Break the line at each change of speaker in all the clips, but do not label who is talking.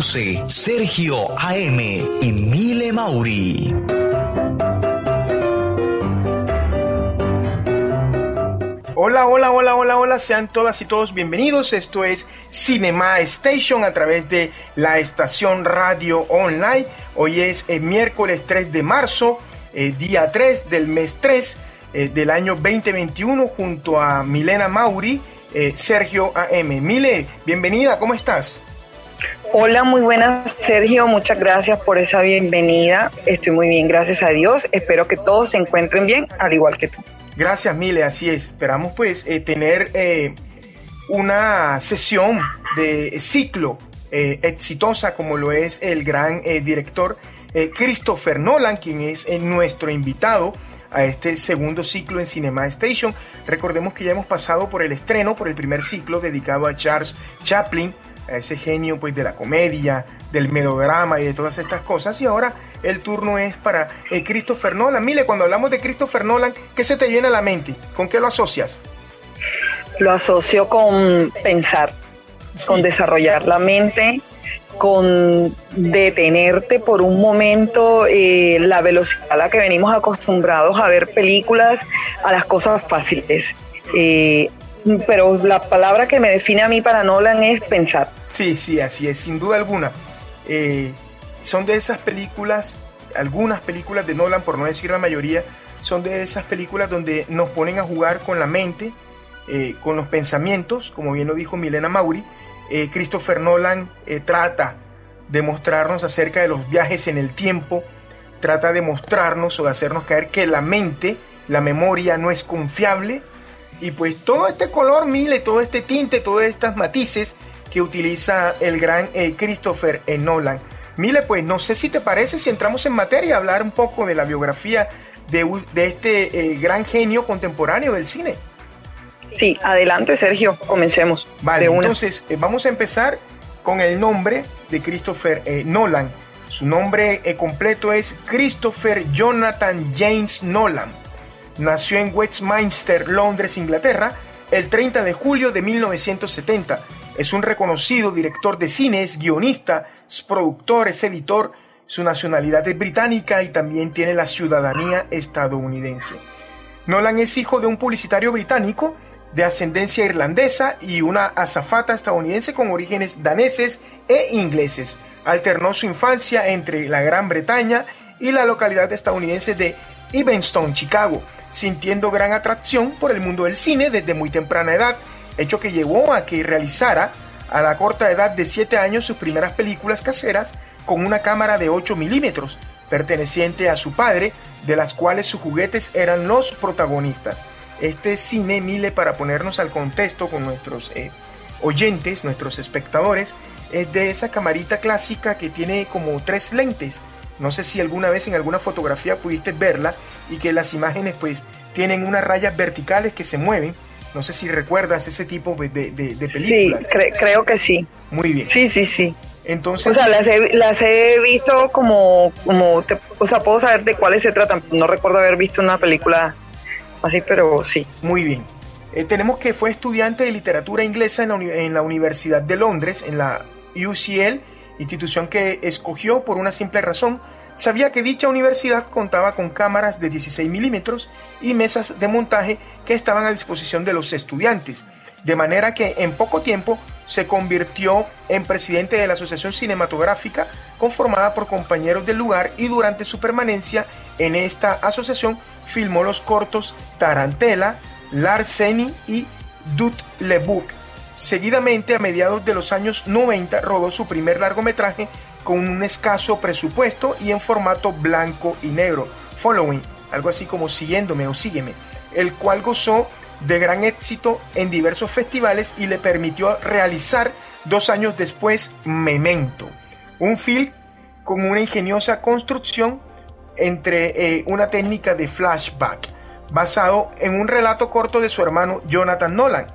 Sergio AM y Mile Mauri.
Hola, hola, hola, hola, hola, sean todas y todos bienvenidos. Esto es Cinema Station a través de la estación radio online. Hoy es el miércoles 3 de marzo, eh, día 3 del mes 3 eh, del año 2021, junto a Milena Mauri, eh, Sergio AM. Mile, bienvenida, ¿cómo estás?
Hola, muy buenas, Sergio. Muchas gracias por esa bienvenida. Estoy muy bien, gracias a Dios. Espero que todos se encuentren bien, al igual que tú.
Gracias, Mile, así es. Esperamos pues eh, tener eh, una sesión de ciclo eh, exitosa como lo es el gran director Christopher Nolan, quien es nuestro invitado a este segundo ciclo en Cinema Station. Recordemos que ya hemos pasado por el estreno, por el primer ciclo dedicado a Charles Chaplin, a ese genio pues de la comedia, del melodrama y de todas estas cosas. Y ahora el turno es para eh, Christopher Nolan. Mire, cuando hablamos de Christopher Nolan, ¿qué se te viene a la mente? ¿Con qué lo asocias?
Lo asocio con pensar, con desarrollar la mente, con detenerte por un momento eh, la velocidad a la que venimos acostumbrados a ver películas, a las cosas fáciles. Eh, pero la palabra que me define a mí para Nolan es pensar.
Sí, sí, así es, sin duda alguna. Eh, son de esas películas, algunas películas de Nolan, por no decir la mayoría, son de esas películas donde nos ponen a jugar con la mente, eh, con los pensamientos, como bien lo dijo Milena Mauri. Eh, Christopher Nolan trata de mostrarnos acerca de los viajes en el tiempo, trata de mostrarnos o de hacernos caer que la mente, la memoria no es confiable. Y pues todo este color, mile, todo este tinte, todos estos matices que utiliza el gran eh, Christopher Nolan. Mile, pues no sé si te parece si entramos en materia, hablar un poco de la biografía de, este eh, gran genio contemporáneo del cine.
Sí, adelante Sergio, comencemos.
Vale, entonces eh, vamos a empezar con el nombre de Christopher eh, Nolan. Su nombre completo es Christopher Jonathan James Nolan. Nació en Westminster, Londres, Inglaterra, el 30 de julio de 1970. Es un reconocido director de cine, es guionista, es productor, es editor. Su nacionalidad es británica y también tiene la ciudadanía estadounidense. Nolan es hijo de un publicitario británico de ascendencia irlandesa y una azafata estadounidense con orígenes daneses e ingleses. Alternó su infancia entre la Gran Bretaña y la localidad estadounidense de Evanston, Chicago, sintiendo gran atracción por el mundo del cine desde muy temprana edad, hecho que llevó a que realizara a la corta edad de 7 años sus primeras películas caseras con una cámara de 8 milímetros, perteneciente a su padre, de las cuales sus juguetes eran los protagonistas. Este cine, Mile, para ponernos al contexto con nuestros eh, oyentes, nuestros espectadores, es de esa camarita clásica que tiene como tres lentes. No sé si alguna vez en alguna fotografía pudiste verla y que las imágenes pues tienen unas rayas verticales que se mueven. No sé si recuerdas ese tipo de, de- de-
Sí,
películas.
cre- creo que sí.
Muy bien.
Sí, sí, sí.
Entonces,
O sea, las he, las he visto como, como te- o sea, puedo saber de cuáles se tratan. No recuerdo haber visto una película así, pero sí.
Muy bien. Eh, tenemos que fue estudiante de literatura inglesa en la, en la Universidad de Londres, en la UCL, institución que escogió por una simple razón. Sabía que dicha universidad contaba con cámaras de 16 milímetros y mesas de montaje que estaban a disposición de los estudiantes, de manera que en poco tiempo se convirtió en presidente de la Asociación Cinematográfica conformada por compañeros del lugar y durante su permanencia en esta asociación filmó los cortos Tarantela, Larceny y Dut le Bouc. Seguidamente, a mediados de los años 90, rodó su primer largometraje con un escaso presupuesto y en formato blanco y negro, Following, algo así como Siguiéndome o Sígueme, el cual gozó de gran éxito en diversos festivales y le permitió realizar dos años después Memento, un film con una ingeniosa construcción entre eh, una técnica de flashback, basado en un relato corto de su hermano Jonathan Nolan,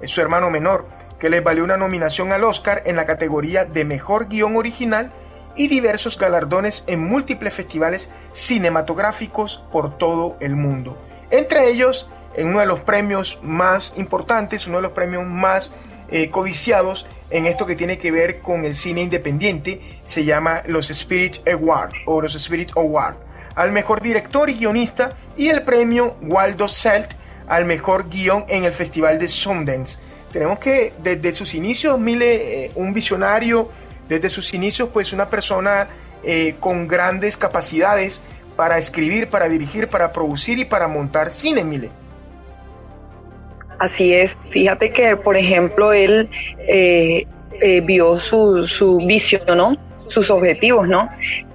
es su hermano menor, que le valió una nominación al Oscar en la categoría de Mejor Guión Original y diversos galardones en múltiples festivales cinematográficos por todo el mundo. Entre ellos, en uno de los premios más importantes, uno de los premios más eh, codiciados en esto que tiene que ver con el cine independiente, se llama los Spirit Awards o los Spirit Awards, al mejor director y guionista y el premio Waldo Selt al mejor guion en el Festival de Sundance. Tenemos que desde sus inicios, Mile, eh, un visionario, desde sus inicios, pues una persona eh, con grandes capacidades para escribir, para dirigir, para producir y para montar cine, Mile.
Así es, fíjate que, por ejemplo, él eh, eh, vio su, su visión, sus objetivos, ¿no?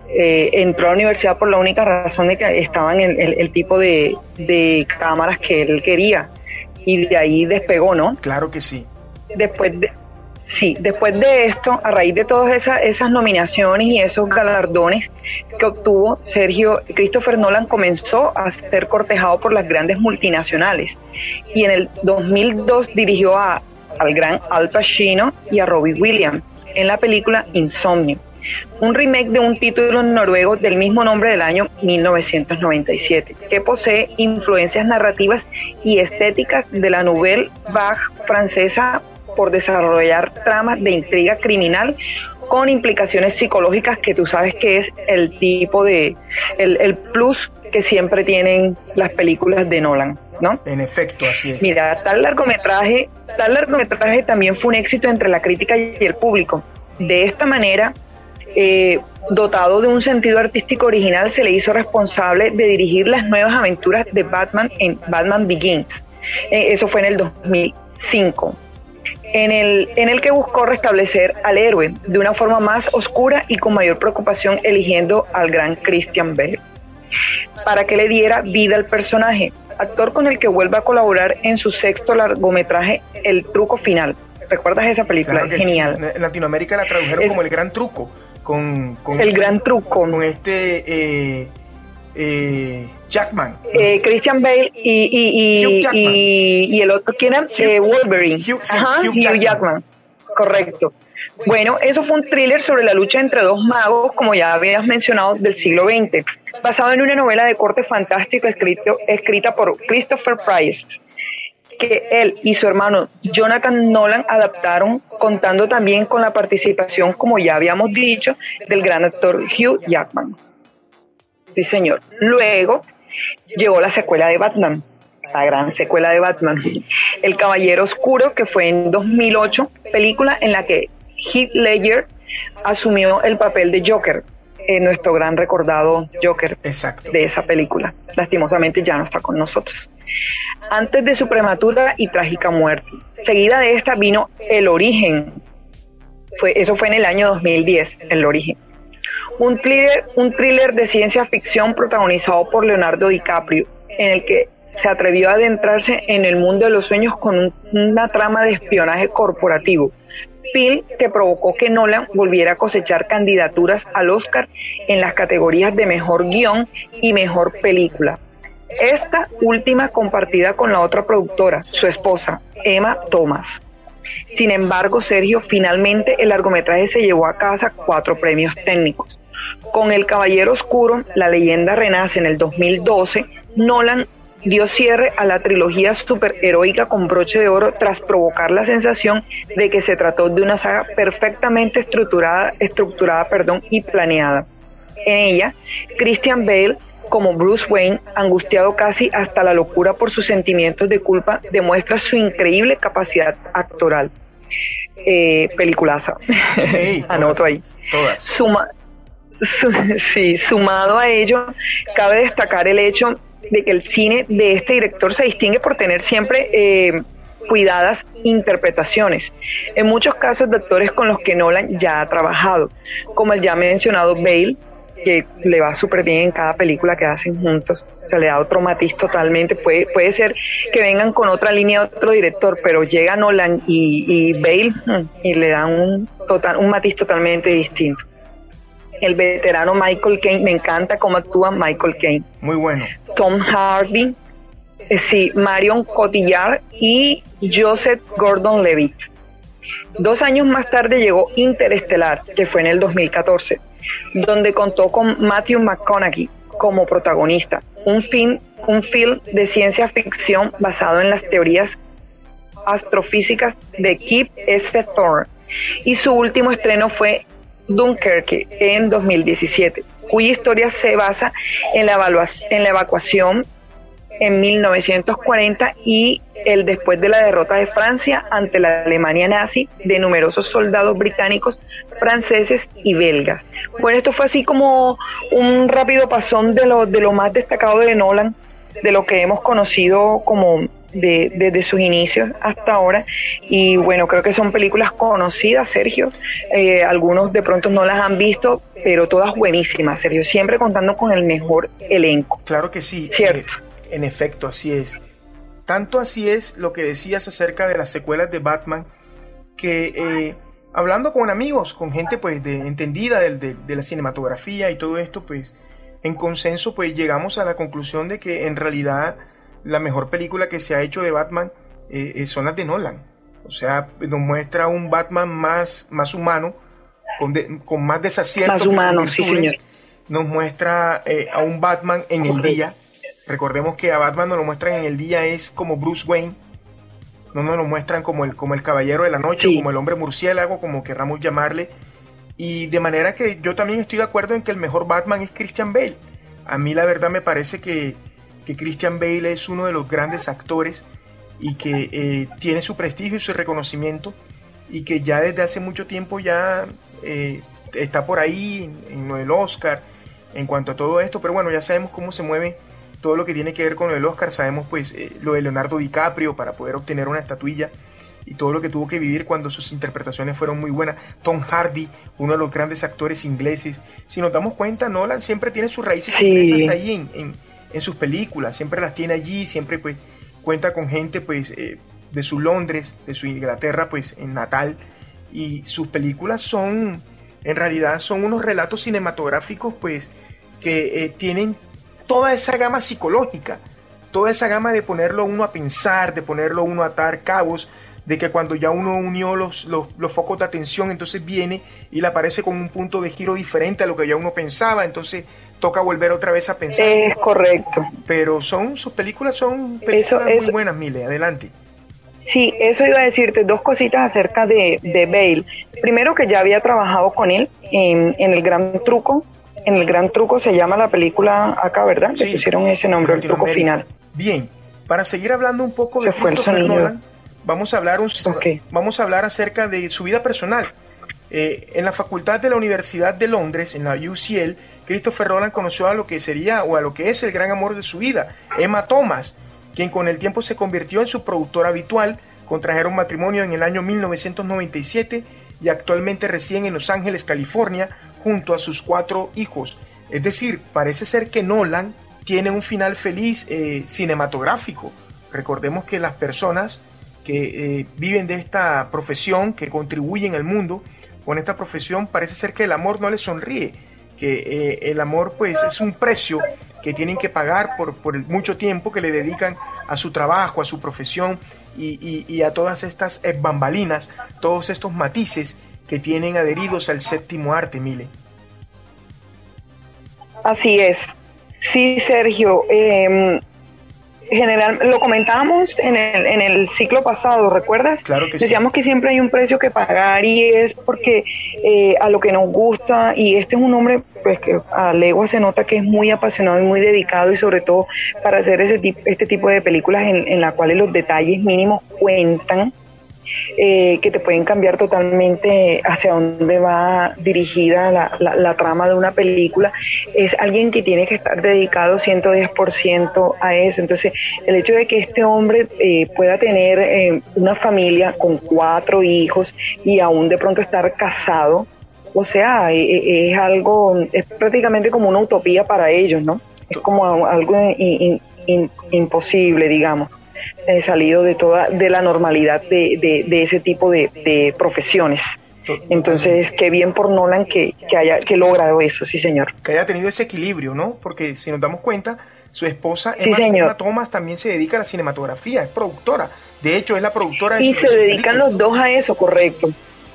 Entró a la universidad por la única razón de que estaban el, el, tipo de, de, cámaras que él quería y de ahí despegó, ¿no?
Claro que sí.
Después de, Sí, después de esto, a raíz de todas esas, esas nominaciones y esos galardones que obtuvo, Sergio Christopher Nolan comenzó a ser cortejado por las grandes multinacionales y en el 2002 dirigió a, al gran Al Pacino y a Robbie Williams en la película Insomnio, un remake de un título noruego del mismo nombre del año 1997, que posee influencias narrativas y estéticas de la nouvelle vague francesa por desarrollar tramas de intriga criminal con implicaciones psicológicas que tú sabes que es el tipo de, el, plus que siempre tienen las películas de Nolan. ¿No?
En efecto, así es.
Mira, tal largometraje, tal largometraje también fue un éxito entre la crítica y el público. De esta manera, eh, dotado de un sentido artístico original, se le hizo responsable de dirigir las nuevas aventuras de Batman en Batman Begins. Eh, eso fue en el 2005 en el, en el que buscó restablecer al héroe de una forma más oscura y con mayor preocupación eligiendo al gran Christian Bale para que le diera vida al personaje, actor con el que vuelve a colaborar en su sexto largometraje El Truco Final. ¿Recuerdas esa película? Genial.
En Latinoamérica la tradujeron como El Gran Truco. Con,
el Gran Truco.
Con este... Eh, eh, Jackman.
Eh, Christian Bale y, y, el otro, ¿quién era? Eh, Wolverine. Hugh, Jackman. Correcto. Bueno, eso fue un thriller sobre la lucha entre dos magos, como ya habías mencionado, del siglo XX, basado en una novela de corte fantástico escrito, escrita por Christopher Price, que él y su hermano Jonathan Nolan adaptaron, contando también con la participación, como ya habíamos dicho, del gran actor Hugh Jackman. Sí, señor. Luego llegó la secuela de Batman, la gran secuela de Batman, El Caballero Oscuro, que fue en 2008, película en la que Heath Ledger asumió el papel de Joker, eh, nuestro gran recordado Joker de esa película. Lastimosamente ya no está con nosotros. Antes de su prematura y trágica muerte. Seguida de esta vino El Origen. Eso fue en el año 2010, El Origen un thriller, un thriller de ciencia ficción protagonizado por Leonardo DiCaprio, en el que se atrevió a adentrarse en el mundo de los sueños con una trama de espionaje corporativo. Film que provocó que Nolan volviera a cosechar candidaturas al Oscar en las categorías de mejor guion y mejor película. Esta última compartida con la otra productora, su esposa, Emma Thomas. Sin embargo, Sergio, finalmente el largometraje se llevó a casa cuatro premios técnicos. Con El Caballero Oscuro, la leyenda renace en el 2012, Nolan dio cierre a la trilogía superheroica con broche de oro tras provocar la sensación de que se trató de una saga perfectamente estructurada, estructurada perdón, y planeada. En ella, Christian Bale como Bruce Wayne, angustiado casi hasta la locura por sus sentimientos de culpa, demuestra su increíble capacidad actoral. Eh, peliculaza. Anoto ahí. Suma, sí, sumado a ello, cabe destacar el hecho de que el cine de este director se distingue por tener siempre eh, cuidadas interpretaciones, en muchos casos de actores con los que Nolan ya ha trabajado, como el ya mencionado Bale, que le va súper bien en cada película que hacen juntos. Se le da otro matiz totalmente. Puede, puede ser que vengan con otra línea, otro director, pero llega Nolan y, y Bale mm, y le dan un, total, un matiz totalmente distinto el veterano Michael Caine, me encanta cómo actúa Michael Caine.
Muy bueno.
Tom Hardy, eh, sí, Marion Cotillard y Joseph Gordon-Levitt. Dos años más tarde llegó Interestelar, que fue en el 2014, donde contó con Matthew McConaughey como protagonista, un film, un film de ciencia ficción basado en las teorías astrofísicas de Kip S. Thorne. Y su último estreno fue Dunkerque en 2017, cuya historia se basa en la, en la evacuación en 1940 y el después de la derrota de Francia ante la Alemania nazi de numerosos soldados británicos, franceses y belgas. Bueno, esto fue así como un rápido pasón de lo, de lo más destacado de Nolan, de lo que hemos conocido como de, desde sus inicios hasta ahora. Y bueno, creo que son películas conocidas, Sergio. Eh, algunos de pronto no las han visto, pero todas buenísimas, Sergio. Siempre contando con el mejor elenco.
Claro que sí.
Cierto.
Eh, en efecto, así es. Tanto así es lo que decías acerca de las secuelas de Batman, que eh, hablando con amigos, con gente pues de, entendida de, de la cinematografía y todo esto, pues en consenso pues llegamos a la conclusión de que en realidad la mejor película que se ha hecho de Batman eh, eh, son las de Nolan. O sea, nos muestra un Batman más, más humano, con, con más desaciertos.
Más humano, sí, señor.
Nos muestra eh, a un Batman en el día. Recordemos que a Batman nos lo muestran en el día es como Bruce Wayne. No nos lo muestran como el, como el caballero de la noche, como el hombre murciélago, como querramos llamarle. Y de manera que yo también estoy de acuerdo en que el mejor Batman es Christian Bale. A mí la verdad me parece que que Christian Bale es uno de los grandes actores y que eh, tiene su prestigio y su reconocimiento y que ya desde hace mucho tiempo ya eh, está por ahí en, el Oscar en cuanto a todo esto, pero bueno, ya sabemos cómo se mueve todo lo que tiene que ver con el Oscar, sabemos pues eh, lo de Leonardo DiCaprio para poder obtener una estatuilla y todo lo que tuvo que vivir cuando sus interpretaciones fueron muy buenas. Tom Hardy, uno de los grandes actores ingleses. Si nos damos cuenta, Nolan siempre tiene sus raíces inglesas ahí en, en sus películas, siempre las tiene allí, siempre pues cuenta con gente pues eh, de su Londres, de su Inglaterra pues en natal y sus películas son en realidad son unos relatos cinematográficos pues que eh, tienen toda esa gama psicológica, toda esa gama de ponerlo uno a pensar, de ponerlo uno a atar cabos, de que cuando ya uno unió los, los, los, focos de atención, entonces viene y le aparece con un punto de giro diferente a lo que ya uno pensaba, entonces toca volver otra vez a pensar.
Es correcto.
Pero son sus películas son películas muy buenas, Mile, adelante.
Sí, eso iba a decirte dos cositas acerca de, de Bale. Primero que ya había trabajado con él en, en, El Gran Truco. En El Gran Truco se llama la película acá, ¿verdad? Le pusieron ese nombre, El Truco Final.
Bien, para seguir hablando un poco de Christopher Nolan, vamos a hablar un, vamos a hablar acerca de su vida personal. Eh, en la facultad de la Universidad de Londres, en la UCL, Christopher Nolan conoció a lo que sería o a lo que es el gran amor de su vida, Emma Thomas, quien con el tiempo se convirtió en su productora habitual, contrajeron matrimonio en el año 1997 y actualmente residen en Los Ángeles, California, junto a sus cuatro hijos. Es decir, parece ser que Nolan tiene un final feliz eh, cinematográfico. Recordemos que las personas que eh, viven de esta profesión, que contribuyen al mundo con esta profesión, parece ser que el amor no les sonríe que eh, el amor pues es un precio que tienen que pagar por, el mucho tiempo que le dedican a su trabajo, a su profesión y, a todas estas bambalinas, todos estos matices que tienen adheridos al séptimo arte, Mile.
Así es. Sí, Sergio. Em, general, lo comentábamos en el, en el ciclo pasado, ¿recuerdas?
Claro que
Decíamos que siempre hay un precio que pagar y es porque eh, a lo que nos gusta, y este es un hombre pues que a legua se nota que es muy apasionado y muy dedicado y sobre todo para hacer ese este tipo de películas en, en las cuales los detalles mínimos cuentan eh, que te pueden cambiar totalmente hacia dónde va dirigida la, la, trama de una película, es alguien que tiene que estar dedicado 110% a eso. Entonces, el hecho de que este hombre eh, pueda tener eh, una familia con cuatro hijos y aún de pronto estar casado, o sea, es algo, es prácticamente como una utopía para ellos, ¿no? Es como algo imposible, digamos salido de toda de la normalidad de, de, ese tipo de, profesiones. Entonces, qué bien por Nolan que, que, haya que logrado eso, sí señor.
Que haya tenido ese equilibrio, ¿no? Porque si nos damos cuenta, su esposa
sí, Emma,
Thomas también se dedica a la cinematografía, es productora. De hecho, es la productora
de Y se dedican los dos a eso, correcto.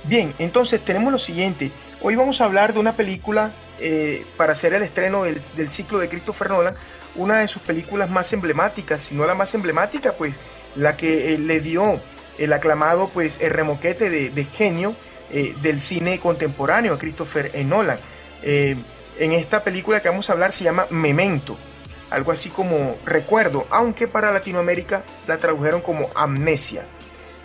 Bien, entonces tenemos lo siguiente. Hoy vamos a hablar de una película eh, para hacer el estreno del, del ciclo de Christopher Nolan, una de sus películas más emblemáticas, si no la más emblemática, pues la que eh, le dio el aclamado pues el remoquete de, genio eh, del cine contemporáneo a Christopher Nolan. Eh, en esta película que vamos a hablar se llama Memento, algo así como recuerdo, aunque para Latinoamérica la tradujeron como amnesia.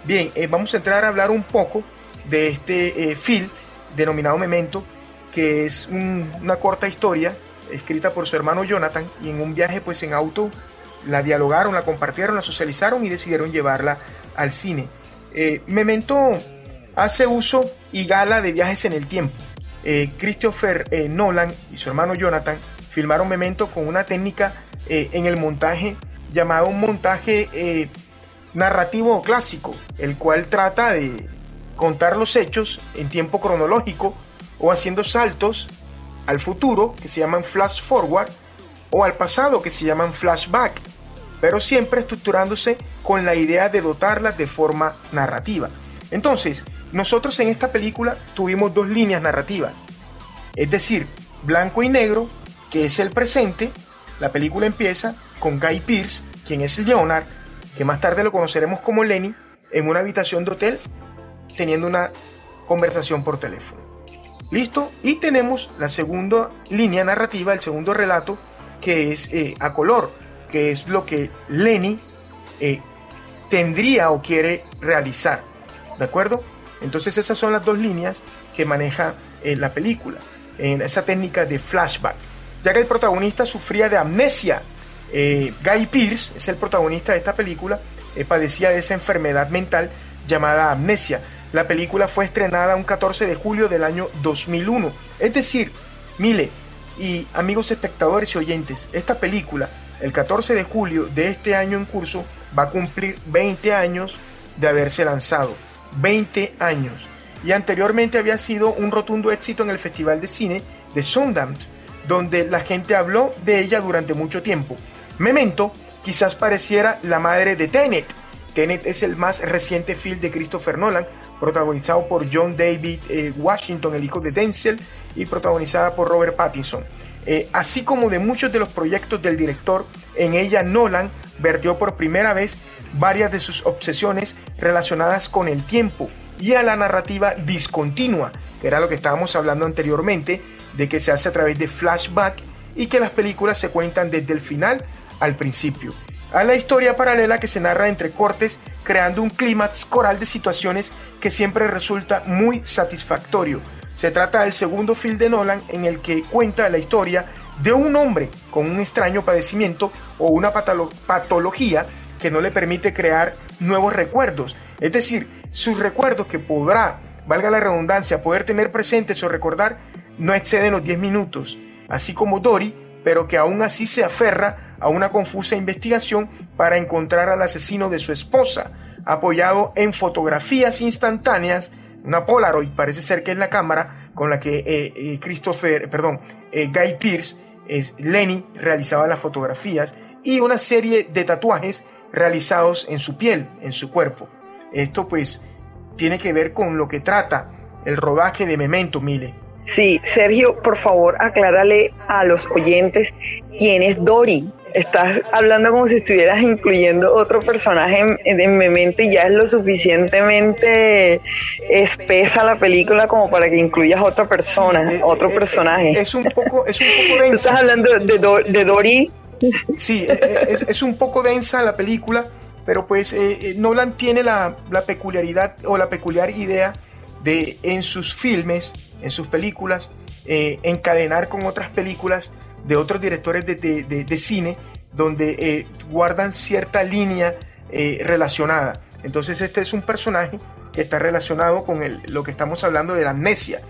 Bien, vamos a entrar a hablar un poco de este film denominado Memento, que es una corta historia escrita por su hermano Jonathan, y en un viaje pues en auto la dialogaron, la compartieron, la socializaron y decidieron llevarla al cine. Eh, Memento hace uso y gala de viajes en el tiempo. Eh, Christopher eh, Nolan y su hermano Jonathan filmaron Memento con una técnica en el montaje llamado un montaje narrativo clásico, el cual trata de contar los hechos en tiempo cronológico o haciendo saltos al futuro, que se llaman flash forward, o al pasado, que se llaman flashback, pero siempre estructurándose con la idea de dotarlas de forma narrativa. Entonces, nosotros en esta película tuvimos dos líneas narrativas, es decir, blanco y negro, que es el presente, la película empieza con Guy Pearce, quien es Leonard, que más tarde lo conoceremos como Lenny, en una habitación de hotel teniendo una conversación por teléfono. ¿Listo? Y tenemos la segunda línea narrativa, el segundo relato, que es eh, a color, que es lo que Lenny eh, tendría o quiere realizar. ¿De acuerdo? Entonces esas son las dos líneas que maneja eh, la película, en esa técnica de flashback. Ya que el protagonista sufría de amnesia, Guy Pearce es el protagonista de esta película, padecía de esa enfermedad mental llamada amnesia la película fue estrenada un 14 de julio del año 2001. Es decir, Mile y amigos espectadores y oyentes, esta película, el 14 de julio de este año en curso, va a cumplir 20 años de haberse lanzado. 20 años. Y anteriormente había sido un rotundo éxito en el Festival de Cine de Sundance, donde la gente habló de ella durante mucho tiempo. Memento quizás pareciera la madre de Tenet. Tenet es el más reciente film de Christopher Nolan, protagonizado por John David eh, Washington, el hijo de Denzel, y protagonizada por Robert Pattinson. Eh, así como de muchos de los proyectos del director, en ella Nolan vertió por primera vez varias de sus obsesiones relacionadas con el tiempo y a la narrativa discontinua, que era lo que estábamos hablando anteriormente, de que se hace a través de flashback y que las películas se cuentan desde el final al principio a la historia paralela que se narra entre cortes, creando un clímax coral de situaciones que siempre resulta muy satisfactorio. Se trata del segundo film de Nolan en el que cuenta la historia de un hombre con un extraño padecimiento o una patología que no le permite crear nuevos recuerdos. Es decir, sus recuerdos que podrá, valga la redundancia, poder tener presentes o recordar, no exceden los 10 minutos. Así como Dory, pero que aún así se aferra a una confusa investigación para encontrar al asesino de su esposa, apoyado en fotografías instantáneas, una Polaroid parece ser que es la cámara con la que eh, eh, Christopher, perdón, eh, Guy Pierce, es Lenny, realizaba las fotografías y una serie de tatuajes realizados en su piel, en su cuerpo. Esto pues tiene que ver con lo que trata el rodaje de Memento Mile.
Sí, Sergio, por favor, aclárale a los oyentes quién es Dory. estás hablando como si estuvieras incluyendo otro personaje en, mi mente y ya es lo suficientemente espesa la película como para que incluyas otra persona,
eh,
otro
eh,
personaje.
Es un poco, es un poco densa.
Tú estás hablando de, de Dory.
Sí, es, es, un poco densa la película, pero pues Nolan tiene la, la peculiaridad o la peculiar idea de en sus filmes, en sus películas, eh, encadenar con otras películas de otros directores de, cine donde eh, guardan cierta línea eh, relacionada. Entonces este es un personaje que está relacionado con lo que estamos hablando de la amnesia.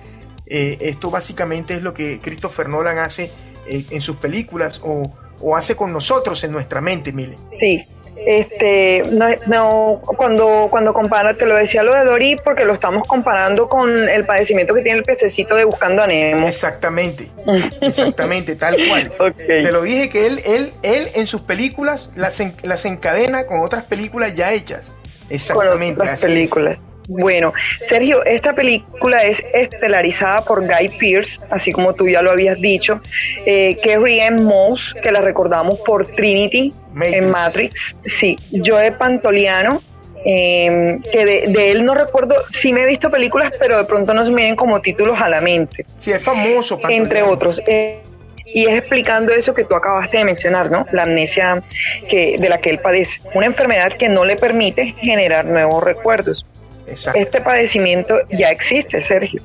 esto básicamente es lo que Christopher Nolan hace en sus películas o, o, hace con nosotros en nuestra mente, Mile.
Sí, este, no, cuando, cuando compara, te lo decía lo de Dory porque lo estamos comparando con el padecimiento que tiene el pececito de Buscando a Nemo.
Exactamente, exactamente, tal cual. Te lo dije que él, él, él en sus películas las, las encadena con otras películas ya hechas. Exactamente.
Con otras películas. Bueno, Sergio, esta película es estelarizada por Guy Pearce, así como tú ya lo habías dicho, eh, Kerry M. Moss, que la recordamos por Trinity en Matrix, sí, Joe Pantoliano, em, que de, él no recuerdo, sí me he visto películas, pero de pronto no se me vienen como títulos a la mente.
Sí, es famoso.
Pantoliano. Entre otros. Eh, y es explicando eso que tú acabaste de mencionar, ¿no? La amnesia que, de la que él padece. Una enfermedad que no le permite generar nuevos recuerdos. Este padecimiento ya existe, Sergio.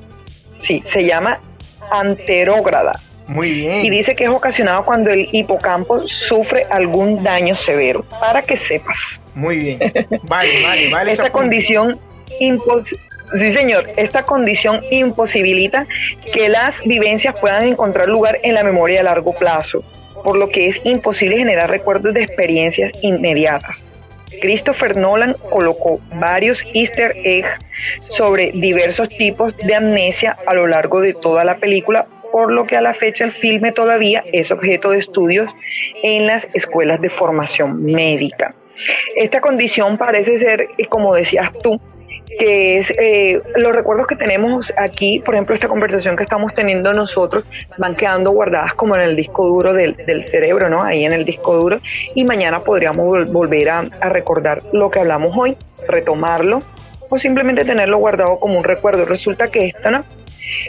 Sí, se llama anterógrada.
Muy bien.
Y dice que es ocasionado cuando el hipocampo sufre algún daño severo, para que sepas.
Muy bien. Vale, vale, vale.
Esta condición Sí, señor, esta condición imposibilita que las vivencias puedan encontrar lugar en la memoria a largo plazo, por lo que es imposible generar recuerdos de experiencias inmediatas. Christopher Nolan colocó varios easter eggs sobre diversos tipos de amnesia a lo largo de toda la película, por lo que a la fecha el filme todavía es objeto de estudios en las escuelas de formación médica. Esta condición parece ser, como decías tú, que es eh, los recuerdos que tenemos aquí, por ejemplo, esta conversación que estamos teniendo nosotros, van quedando guardadas como en el disco duro del, cerebro, ¿no? Ahí en el disco duro, y mañana podríamos volver a, a recordar lo que hablamos hoy, retomarlo, o simplemente tenerlo guardado como un recuerdo. Resulta que esto, ¿no?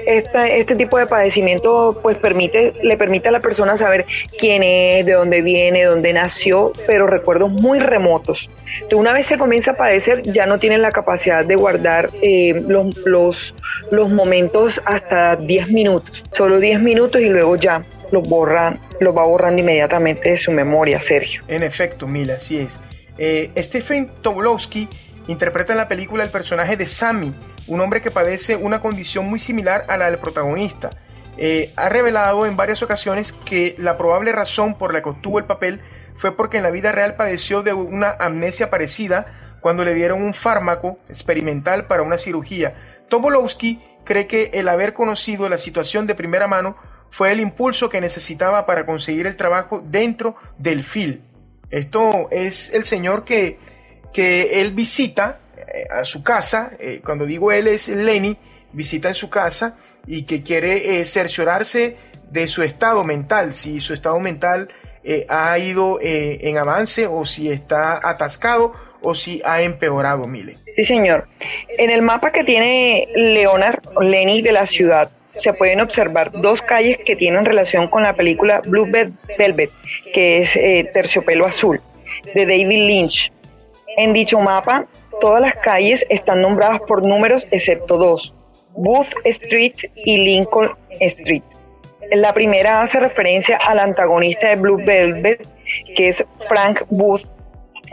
Este tipo de padecimiento pues permite, le permite a la persona saber quién es, de dónde viene, dónde nació, pero recuerdos muy remotos. Una vez se comienza a padecer, ya no tienen la capacidad de guardar eh, los, los, los momentos hasta 10 minutos, solo 10 minutos y luego ya los borra, los va borrando inmediatamente de su memoria, Sergio.
En efecto, Mila, así es. Eh, Stephen Tobolowsky interpreta en la película el personaje de Sammy, un hombre que padece una condición muy similar a la del protagonista. Eh, ha revelado en varias ocasiones que la probable razón por la que obtuvo el papel fue porque en la vida real padeció de una amnesia parecida cuando le dieron un fármaco experimental para una cirugía. Tobolowski cree que el haber conocido la situación de primera mano fue el impulso que necesitaba para conseguir el trabajo dentro del FIL. Esto es el señor que, que él visita a su casa, eh, cuando digo él es Lenny, visita en su casa y que quiere eh, cerciorarse de su estado mental, si su estado mental ha ido en avance o si está atascado o si ha empeorado, Mile.
Sí, señor. En el mapa que tiene Leonard, Lenny de la ciudad, se pueden observar dos calles que tienen relación con la película Blue Velvet, que es Terciopelo Azul, de David Lynch. En dicho mapa Todas las calles están nombradas por números excepto dos, Booth Street y Lincoln Street. La primera hace referencia al antagonista de Blue Velvet, que es Frank Booth.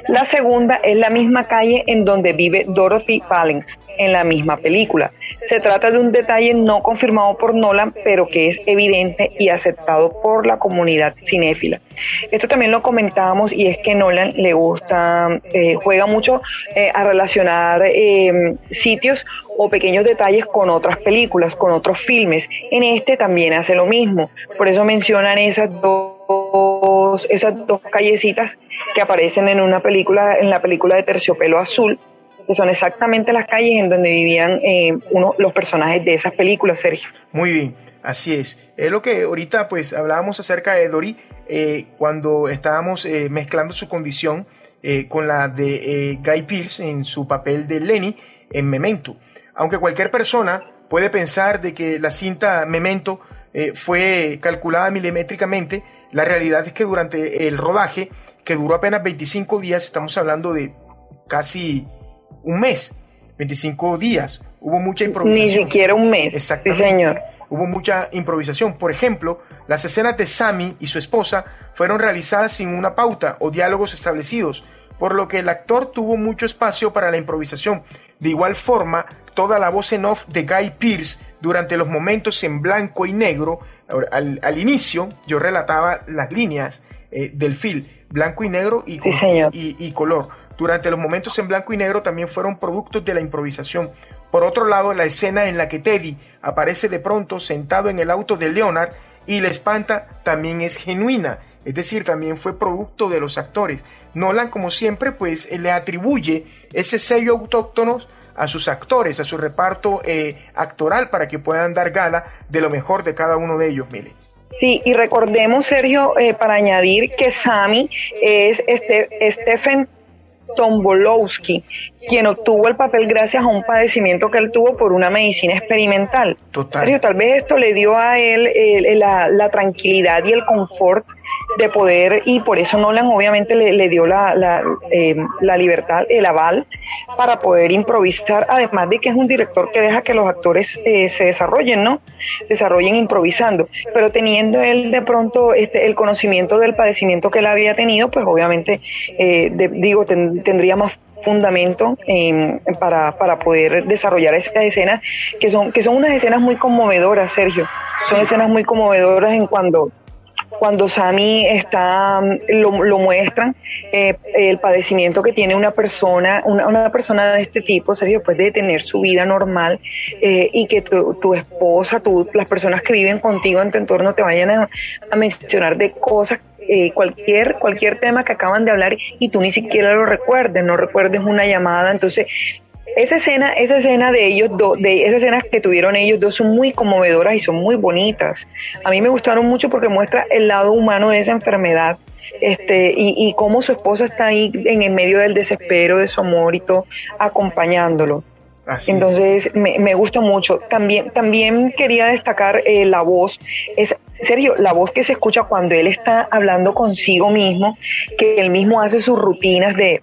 La segunda es la misma calle en donde vive Dorothy Valens en la misma película. Se trata de un detalle no confirmado por Nolan, pero que es evidente y aceptado por la comunidad cinéfila. Esto también lo comentábamos y es que Nolan le gusta, eh, juega mucho eh, a relacionar em, sitios o pequeños detalles con otras películas, con otros filmes. En este también hace lo mismo. Por eso mencionan esas dos, esas dos callecitas que aparecen en una película, en la película de Terciopelo Azul, que son exactamente las calles en donde vivían eh, uno, los personajes de esas películas, Sergio.
Muy bien. Así es. Es lo que ahorita pues hablábamos acerca de Dory eh, cuando estábamos eh, mezclando su condición eh, con la de Guy Pearce en su papel de Lenny en Memento. Aunque cualquier persona puede pensar de que la cinta Memento fue calculada milimétricamente, la realidad es que durante el rodaje, que duró apenas 25 días, estamos hablando de casi un mes, 25 días, hubo mucha improvisación.
Ni siquiera un mes.
Exactamente.
Sí, señor
hubo mucha improvisación. Por ejemplo, las escenas de Sammy y su esposa fueron realizadas sin una pauta o diálogos establecidos, por lo que el actor tuvo mucho espacio para la improvisación. De igual forma, toda la voz en off de Guy Pearce durante los momentos en blanco y negro, al, inicio yo relataba las líneas eh, del film, blanco y negro y, y color. Durante los momentos en blanco y negro también fueron productos de la improvisación. Por otro lado, la escena en la que Teddy aparece de pronto sentado en el auto de Leonard y le espanta también es genuina, es decir, también fue producto de los actores. Nolan, como siempre, pues le atribuye ese sello autóctono a sus actores, a su reparto eh, actoral para que puedan dar gala de lo mejor de cada uno de ellos, Mile.
Sí, y recordemos, Sergio, eh, para añadir que Sammy es este, Stephen Tombolowski, quien obtuvo el papel gracias a un padecimiento que él tuvo por una medicina experimental.
Total.
tal vez esto le dio a él la, la, tranquilidad y el confort de poder, y por eso Nolan obviamente le, dio la, la, eh, la, libertad, el aval para poder improvisar, además de que es un director que deja que los actores eh, se desarrollen, ¿no? Se desarrollen improvisando, pero teniendo él de pronto este, el conocimiento del padecimiento que él había tenido, pues obviamente, eh, digo, tendría más fundamento em, para, para, poder desarrollar esas escenas que son, que son unas escenas muy conmovedoras, Sergio. Son escenas muy conmovedoras en cuando cuando Sammy está, lo, muestran, eh, el padecimiento que tiene una persona, una, persona de este tipo, Sergio, después de tener su vida normal eh, y que tu, esposa, tu, las personas que viven contigo en tu entorno te vayan a, mencionar de cosas eh, cualquier, cualquier tema que acaban de hablar y tú ni siquiera lo recuerdes, no recuerdes una llamada. Entonces, esa escena, esa escena de ellos dos, de esas escenas que tuvieron ellos dos son muy conmovedoras y son muy bonitas. A mí me gustaron mucho porque muestra el lado humano de esa enfermedad. Este, y, y cómo su esposa está ahí en el medio del desespero de su amor y todo, acompañándolo. Entonces me, me, gusta mucho. También, también quería destacar eh, la voz. Es serio, la voz que se escucha cuando él está hablando consigo mismo, que él mismo hace sus rutinas de,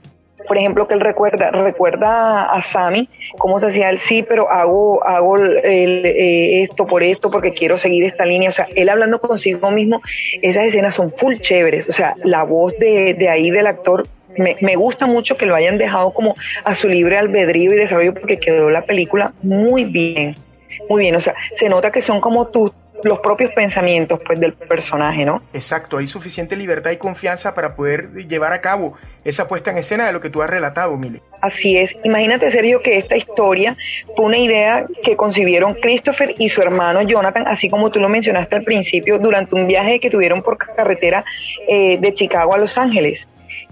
por ejemplo, que él recuerda, recuerda a Sammy, cómo se hacía el sí, pero hago, hago eh, esto por esto porque quiero seguir esta línea. O sea, él hablando consigo mismo, esas escenas son full chéveres. O sea, la voz de, de ahí del actor me, me, gusta mucho que lo hayan dejado como a su libre albedrío y desarrollo porque quedó la película muy bien, muy bien. O sea, se nota que son como tus los propios pensamientos pues del personaje, ¿no?
Exacto, hay suficiente libertad y confianza para poder llevar a cabo esa puesta en escena de lo que tú has relatado, Mile.
Así es, imagínate Sergio que esta historia fue una idea que concibieron Christopher y su hermano Jonathan, así como tú lo mencionaste al principio, durante un viaje que tuvieron por carretera eh, de Chicago a Los Ángeles.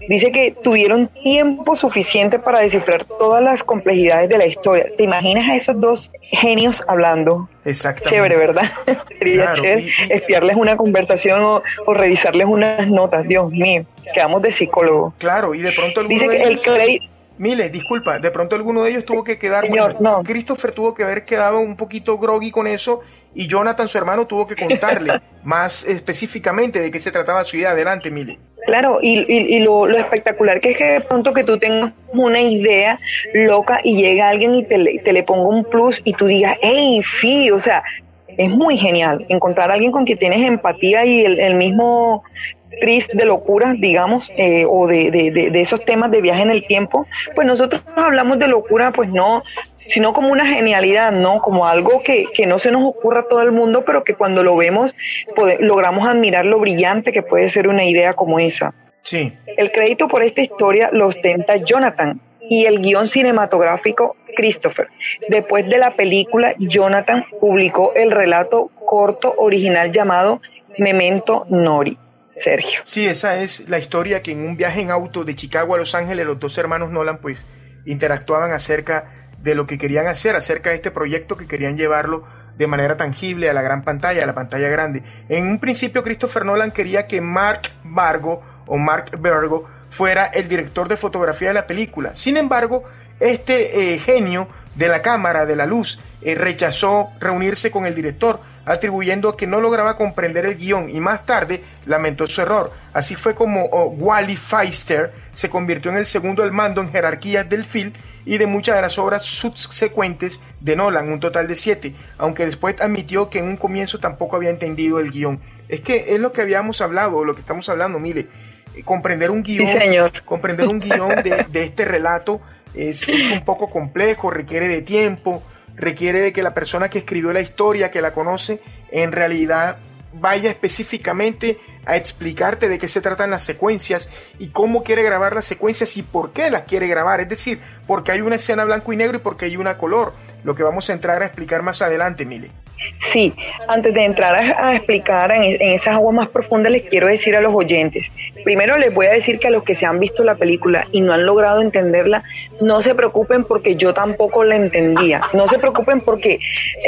Dice que tuvieron tiempo suficiente para descifrar todas las complejidades de la historia. ¿Te imaginas a esos dos genios hablando?
Exactamente.
Chévere, ¿verdad? Sería chévere espiarles una conversación o, revisarles unas notas. Dios mío, quedamos de psicólogo.
Claro, y de pronto
Dice
de
que
ellos...
el
Mile, disculpa, de pronto alguno de ellos tuvo que quedar.
no.
Christopher tuvo que haber quedado un poquito groggy con eso y Jonathan, su hermano, tuvo que contarle más específicamente de qué se trataba su idea. Adelante, Mile.
Claro, y, lo, espectacular que es que de pronto que tú tengas una idea loca y llega alguien y te, te le ponga un plus y tú digas, hey, sí, o sea, es muy genial encontrar a alguien con quien tienes empatía y el, mismo triste de locuras, digamos, eh, o de, de, esos temas de viaje en el tiempo, pues nosotros hablamos de locura, pues no, sino como una genialidad, ¿no? Como algo que, que no se nos ocurra a todo el mundo, pero que cuando lo vemos logramos admirar lo brillante que puede ser una idea como esa.
Sí.
El crédito por esta historia lo ostenta Jonathan y el guion cinematográfico Christopher. Después de la película, Jonathan publicó el relato corto original llamado Memento Nori. Sergio.
Sí, esa es la historia que en un viaje en auto de Chicago a Los Ángeles los dos hermanos Nolan pues interactuaban acerca de lo que querían hacer, acerca de este proyecto que querían llevarlo de manera tangible a la gran pantalla, a la pantalla grande. En un principio Christopher Nolan quería que Mark Vargo o Mark Vergo fuera el director de fotografía de la película. Sin embargo, este eh, genio de la cámara, de la luz, eh, rechazó reunirse con el director, atribuyendo que no lograba comprender el guion y más tarde lamentó su error. Así fue como oh, Wally Feister se convirtió en el segundo al mando en jerarquías del film y de muchas de las obras subsecuentes de Nolan, un total de siete, aunque después admitió que en un comienzo tampoco había entendido el guion. Es que es lo que habíamos hablado, lo que estamos hablando, mire, eh, comprender un guion, comprender un guion de, este relato es, es un poco complejo, requiere de tiempo, requiere de que la persona que escribió la historia, que la conoce, en realidad vaya específicamente a explicarte de qué se tratan las secuencias y cómo quiere grabar las secuencias y por qué las quiere grabar. Es decir, porque hay una escena blanco y negro y porque hay una color. Lo que vamos a entrar a explicar más adelante, Mile.
Sí, antes de entrar a, explicar en, esas aguas más profundas, les quiero decir a los oyentes, primero les voy a decir que a los que se han visto la película y no han logrado entenderla, no se preocupen porque yo tampoco la entendía, no se preocupen porque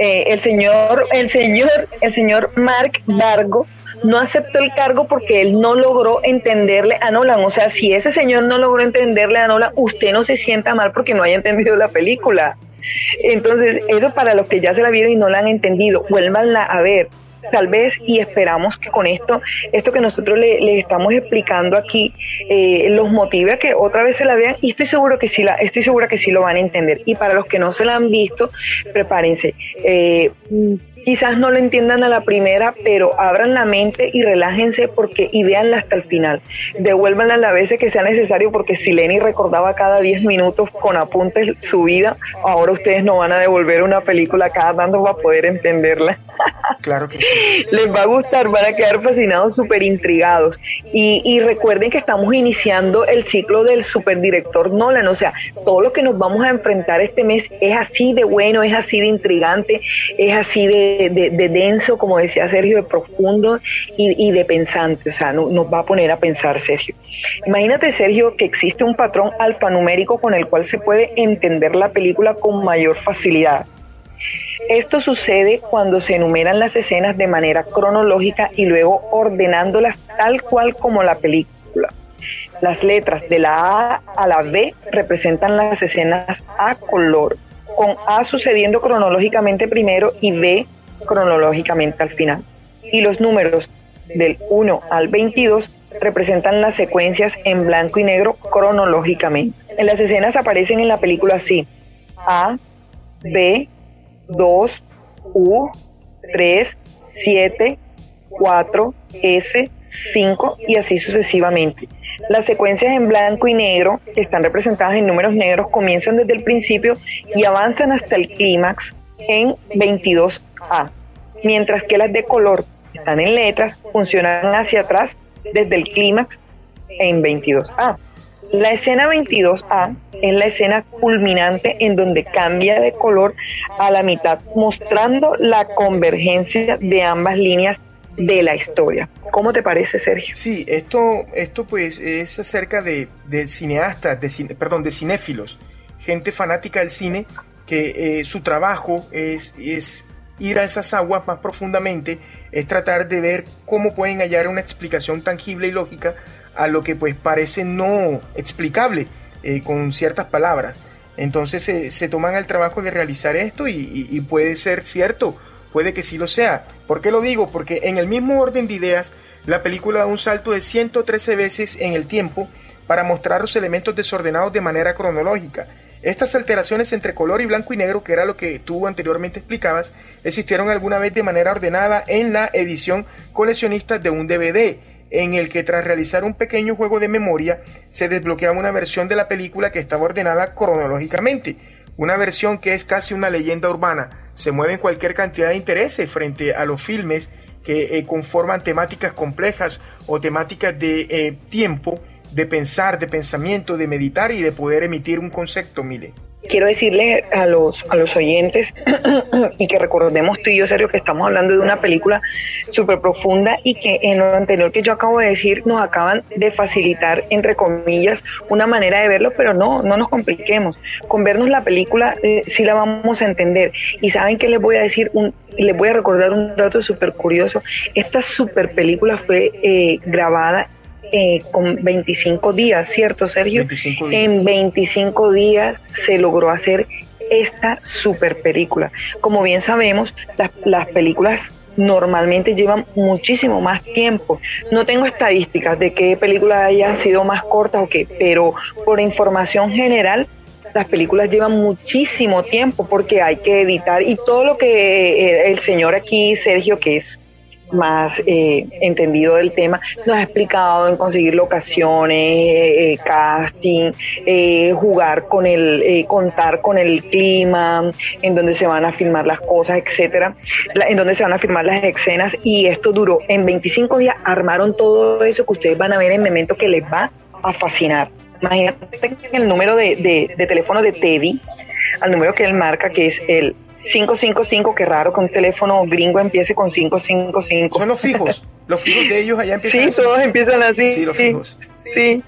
eh, el señor, el señor, el señor Mark Vargo no aceptó el cargo porque él no logró entenderle a Nolan. O sea, si ese señor no logró entenderle a Nolan, usted no se sienta mal porque no haya entendido la película. Entonces, eso para los que ya se la vieron y no la han entendido, vuélvanla a ver. Tal vez y esperamos que con esto, esto que nosotros les le estamos explicando aquí, eh, los motive a que otra vez se la vean y estoy seguro que sí la, estoy segura que sí lo van a entender. Y para los que no se la han visto, prepárense. Eh, quizás no lo entiendan a la primera, pero abran la mente y relájense porque y véanla hasta el final. Devuélvanla las veces que sea necesario porque si Lenny recordaba cada 10 minutos con apuntes su vida, ahora ustedes no van a devolver una película cada tanto para poder entenderla.
Claro que
Les va a gustar, van a quedar fascinados, súper intrigados. Y, y, recuerden que estamos iniciando el ciclo del superdirector Nolan, o sea, todo lo que nos vamos a enfrentar este mes es así de bueno, es así de intrigante, es así de de, denso, como decía Sergio, de profundo y, de pensante, o sea, nos va a poner a pensar Sergio. Imagínate, Sergio, que existe un patrón alfanumérico con el cual se puede entender la película con mayor facilidad. Esto sucede cuando se enumeran las escenas de manera cronológica y luego ordenándolas tal cual como la película. Las letras de la A a la B representan las escenas a color, con A sucediendo cronológicamente primero y B cronológicamente al final. Y los números del 1 al 22 representan las secuencias en blanco y negro cronológicamente. En las escenas aparecen en la película así: A, B, 2, U, 3, 7, 4, S, 5 y así sucesivamente. Las secuencias en blanco y negro, que están representadas en números negros, comienzan desde el principio y avanzan hasta el clímax en 22A, mientras que las de color, que están en letras, funcionan hacia atrás desde el clímax en 22A. La escena 22A es la escena culminante en donde cambia de color a la mitad, mostrando la convergencia de ambas líneas de la historia. ¿Cómo te parece, Sergio?
Sí, esto, esto pues es acerca de, cineastas, de, perdón, de cinéfilos, gente fanática del cine que eh, su trabajo es, es ir a esas aguas más profundamente, es tratar de ver cómo pueden hallar una explicación tangible y lógica a lo que pues parece no explicable eh, con ciertas palabras. Entonces se toman el trabajo de realizar esto y puede ser cierto Puede que sí lo sea. ¿Por qué lo digo? Porque en el mismo orden de ideas, la película da un salto de 113 veces en el tiempo para mostrar los elementos desordenados de manera cronológica. Estas alteraciones entre color y blanco y negro, que era lo que tú anteriormente explicabas, existieron alguna vez de manera ordenada en la edición coleccionista de un DVD, en el que tras realizar un pequeño juego de memoria se desbloqueaba una versión de la película que estaba ordenada cronológicamente, una versión que es casi una leyenda urbana. Se mueven cualquier cantidad de intereses frente a los filmes que eh, conforman temáticas complejas o temáticas de eh, tiempo, de pensar, de pensamiento, de meditar y de poder emitir un concepto, mire.
quiero decirle a los, a los oyentes y que recordemos tú y yo, Sergio, que estamos hablando de una película súper profunda y que en lo anterior que yo acabo de decir nos acaban de facilitar, entre comillas, una manera de verlo, pero no, no nos compliquemos. Con vernos la película eh, sí la vamos a entender. Y saben que les voy a decir, un, les voy a recordar un dato súper curioso. Esta súper película fue eh, grabada eh, con 25 días, ¿cierto, Sergio? En 25 días se logró hacer esta super película. Como bien sabemos, las, las películas normalmente llevan muchísimo más tiempo. No tengo estadísticas de qué películas hayan sido más cortas o qué, pero por información general, las películas llevan muchísimo tiempo porque hay que editar y todo lo que eh, el señor aquí, Sergio, que es más eh, entendido del tema, nos ha explicado en conseguir locaciones, eh, casting, eh, jugar con el, contar con el clima, en donde se van a filmar las cosas, etcétera, en donde se van a filmar las escenas y esto duró. En 25 días, armaron todo eso que ustedes van a ver en Memento que les va a fascinar. Imagínate el número de, de teléfono de Teddy, al número que él marca, que es el 555, qué raro que un teléfono gringo empiece con 555.
Son los fijos, los fijos de ellos allá empiezan
Sí,
así.
todos empiezan así.
Sí, los fijos.
Sí,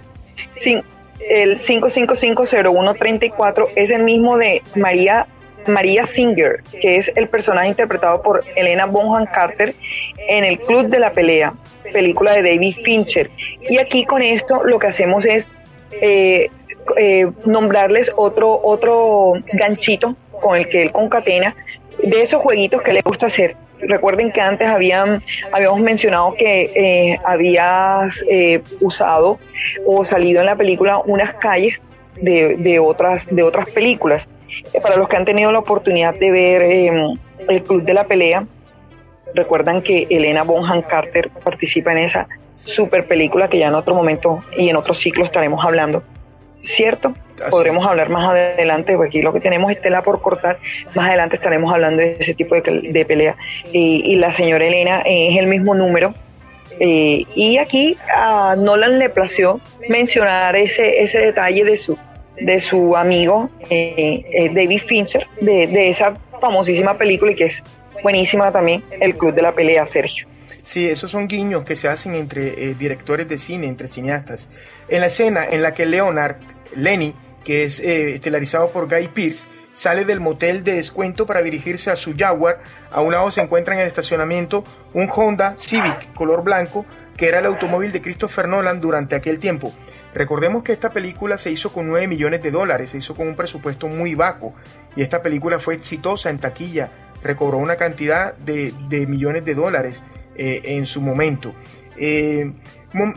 sí. El 5550134 es el mismo de María María Singer, que es el personaje interpretado por Elena Bonham Carter en El Club de la Pelea, película de David Fincher. Y aquí con esto lo que hacemos es eh, eh, nombrarles otro, otro ganchito con el que él concatena de esos jueguitos que le gusta hacer. Recuerden que antes habían, habíamos mencionado que eh, habías eh, usado o salido en la película unas calles de, de otras, de otras películas. Eh, para los que han tenido la oportunidad de ver em, el Club de la Pelea, recuerdan que Elena Bonham Carter participa en esa super película que ya en otro momento y en otro ciclo estaremos hablando. ¿Cierto? Podremos hablar más adelante, porque aquí lo que tenemos es tela por cortar. Más adelante estaremos hablando de ese tipo de, de pelea. Y, y, la señora Elena eh, es el mismo número. Eh, y aquí a Nolan le plació mencionar ese, ese detalle de su, de su amigo eh, David Fincher, de, de esa famosísima película y que es buenísima también, El Club de la Pelea, Sergio.
Sí, esos son guiños que se hacen entre eh, directores de cine, entre cineastas. En la escena en la que Leonard, Lenny, que es eh, estelarizado por Guy Pearce, sale del motel de descuento para dirigirse a su Jaguar, a un lado se encuentra en el estacionamiento un Honda Civic color blanco, que era el automóvil de Christopher Nolan durante aquel tiempo. Recordemos que esta película se hizo con 9 millones de dólares, se hizo con un presupuesto muy bajo, y esta película fue exitosa en taquilla, recobró una cantidad de, millones de dólares eh, en su momento. Eh,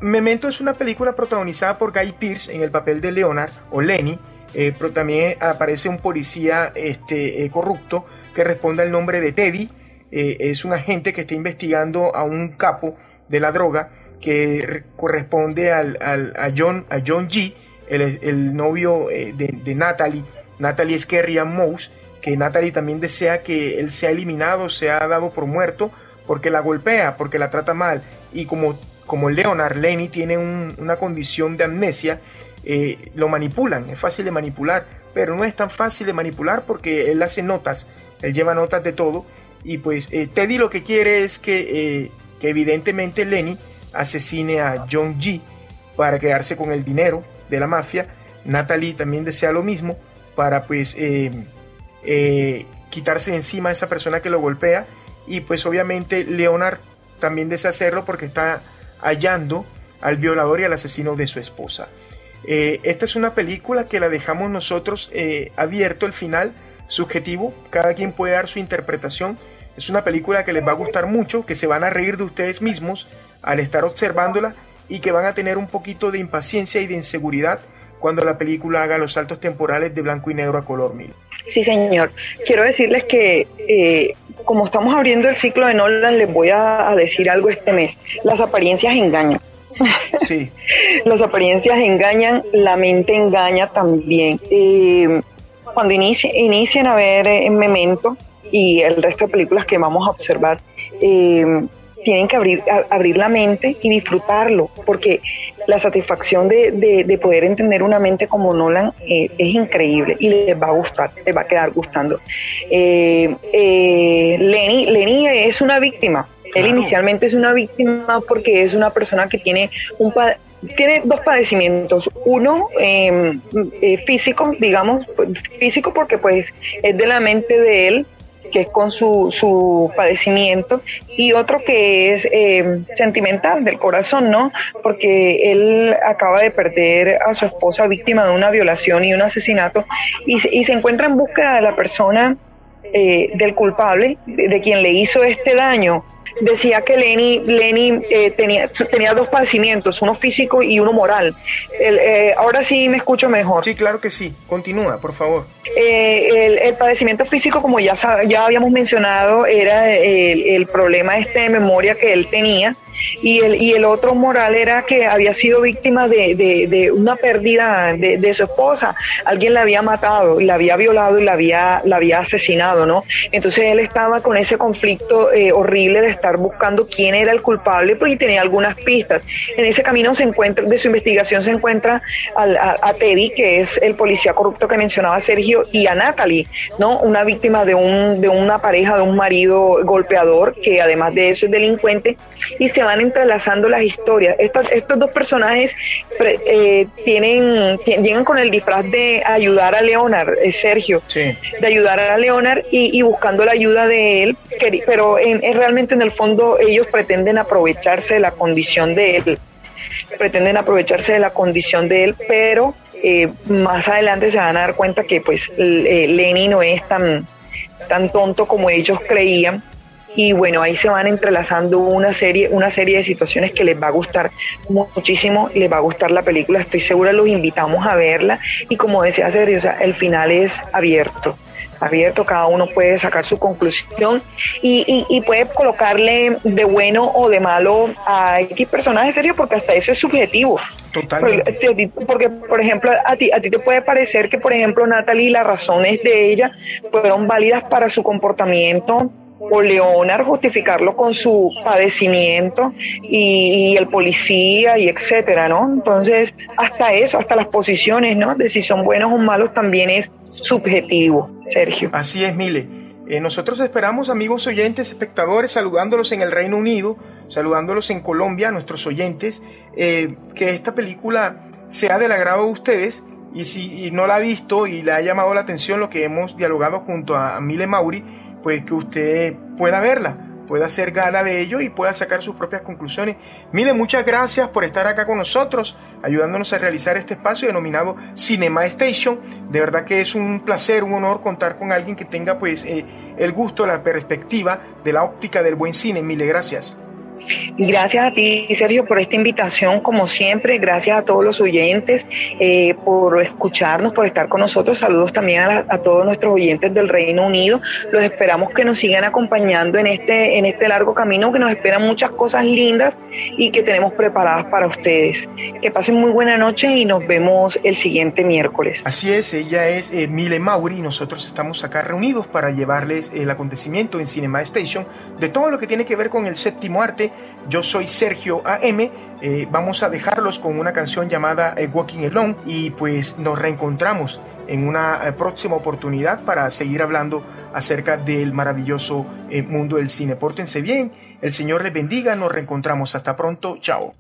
Memento es una película protagonizada por Guy Pearce en el papel de Leonard o Lenny, eh, pero también aparece un policía este, eh, corrupto que responde al nombre de Teddy. Es un agente que está investigando a un capo de la droga que corresponde al, al, a, John, John G., el, el novio de, de, Natalie. Natalie es Kerry Mouse, que Natalie también desea que él sea eliminado, sea dado por muerto, porque la golpea, porque la trata mal. Y como, como Leonard Lenny tiene un, una condición de amnesia, eh, lo manipulan, es fácil de manipular, pero no es tan fácil de manipular porque él hace notas, él lleva notas de todo. Y pues eh, Teddy lo que quiere es que, eh, que evidentemente Lenny asesine a John G para quedarse con el dinero de la mafia. Natalie también desea lo mismo para pues quitarse de encima a esa persona que lo golpea y pues obviamente Leonard también desea hacerlo porque está hallando al violador y al asesino de su esposa. Eh, esta es una película que la dejamos nosotros eh, abierto el final, subjetivo, cada quien puede dar su interpretación. Es una película que les va a gustar mucho, que se van a reír de ustedes mismos al estar observándola y que van a tener un poquito de impaciencia y de inseguridad cuando la película haga los saltos temporales de blanco y negro a color mil.
Sí, señor. Quiero decirles que eh, como estamos abriendo el ciclo de Nolan, les voy a, a decir algo este mes. Las apariencias engañan.
Sí.
Las apariencias engañan, la mente engaña también. Eh, cuando inici inician a ver eh, Memento y el resto de películas que vamos a observar, eh, tienen que abrir, abrir la mente y disfrutarlo, porque la satisfacción de, poder entender una mente como Nolan eh, es increíble y les va a gustar, les va a quedar gustando. Eh, eh, Lenny, Lenny es una víctima. Él inicialmente es una víctima porque es una persona que tiene un tiene dos padecimientos. Uno em, físico, digamos, físico porque pues es de la mente de él que es con su, su padecimiento, y otro que es eh, sentimental del corazón, ¿no? Porque él acaba de perder a su esposa víctima de una violación y un asesinato y, y se encuentra en búsqueda de la persona eh, del culpable, de, quien le hizo este daño decía que Lenny, Lenny eh, tenía, tenía dos padecimientos, uno físico y uno moral. Eh, ahora sí me escucho mejor.
Sí, claro que sí. Continúa, por favor.
Eh, el, padecimiento físico, como ya, ya habíamos mencionado, era el, el problema este de memoria que él tenía y el, y el otro moral era que había sido víctima de, de, una pérdida de, su esposa. Alguien la había matado, la había violado y la había, la había asesinado, ¿no? Entonces él estaba con ese conflicto eh, horrible de estar buscando quién era el culpable, pues y tenía algunas pistas. En ese camino se encuentra, de su investigación se encuentra a, Teddy, que es el policía corrupto que mencionaba Sergio, y a Natalie, ¿no? Una víctima de, un, de una pareja, de un marido golpeador, que además de eso es delincuente, y se van entrelazando las historias. Estos, estos dos personajes eh, tienen, llegan con el disfraz de ayudar a Leonard, eh, Sergio, de ayudar a Leonard y, buscando la ayuda de él, pero en, realmente en el fondo ellos pretenden aprovecharse de la condición de él, pretenden aprovecharse de la condición de él, pero eh, más adelante se van a dar cuenta que pues Lenny no es tan, tan tonto como ellos creían. Y bueno, ahí se van entrelazando una serie, una serie de situaciones que les va a gustar muchísimo, les va a gustar la película, estoy segura, los invitamos a verla. Y como decía Sergio, sea, el final es abierto abierto, cada uno puede sacar su conclusión y, y, puede colocarle de bueno o de malo a X personaje serio porque hasta eso es subjetivo. Totalmente. Porque, por ejemplo, a ti, a ti te puede parecer que, por ejemplo, Natalie, las razones de ella fueron válidas para su comportamiento o Leonard justificarlo con su padecimiento y, el policía y etcétera, ¿no? Entonces, hasta eso, hasta las posiciones, ¿no? De si son buenos o malos también es subjetivo, Sergio.
Así es, Mile. Eh, nosotros esperamos, amigos oyentes, espectadores, saludándolos en el Reino Unido, saludándolos en Colombia, nuestros oyentes, eh, que esta película sea del agrado de ustedes y si no la ha visto y le ha llamado la atención lo que hemos dialogado junto a Mile Mauri, pues que usted pueda verla, pueda hacer gala de ello y pueda sacar sus propias conclusiones. Mire, muchas gracias por estar acá con nosotros, ayudándonos a realizar este espacio denominado Cinema Station. De verdad que es un placer, un honor contar con alguien que tenga pues eh, el gusto, la perspectiva de la óptica del buen cine. Mile, gracias.
Gracias a ti, Sergio, por esta invitación, como siempre. Gracias a todos los oyentes eh, por escucharnos, por estar con nosotros. Saludos también a, todos nuestros oyentes del Reino Unido. Los esperamos que nos sigan acompañando en este, en este largo camino, que nos esperan muchas cosas lindas y que tenemos preparadas para ustedes. Que pasen muy buena noche y nos vemos el siguiente miércoles.
Así es, ella es eh, Mile Mauri y nosotros estamos acá reunidos para llevarles el acontecimiento en Cinema Station de todo lo que tiene que ver con el séptimo arte yo soy Sergio AM. Eh, vamos a dejarlos con una canción llamada eh, Walking Alone y pues nos reencontramos en una eh, próxima oportunidad para seguir hablando acerca del maravilloso mundo del cine. Pórtense bien, el Señor les bendiga, nos reencontramos. Hasta pronto, chao.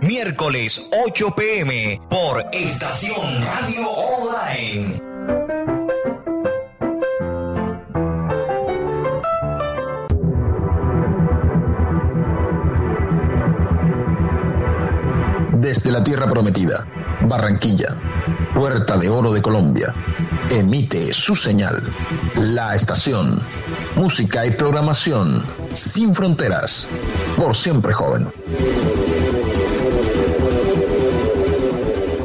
Miércoles 8 pm por Estación Radio Online.
Desde la Tierra Prometida, Barranquilla, Puerta de Oro de Colombia, emite su señal, la estación, música y programación sin fronteras, por siempre joven.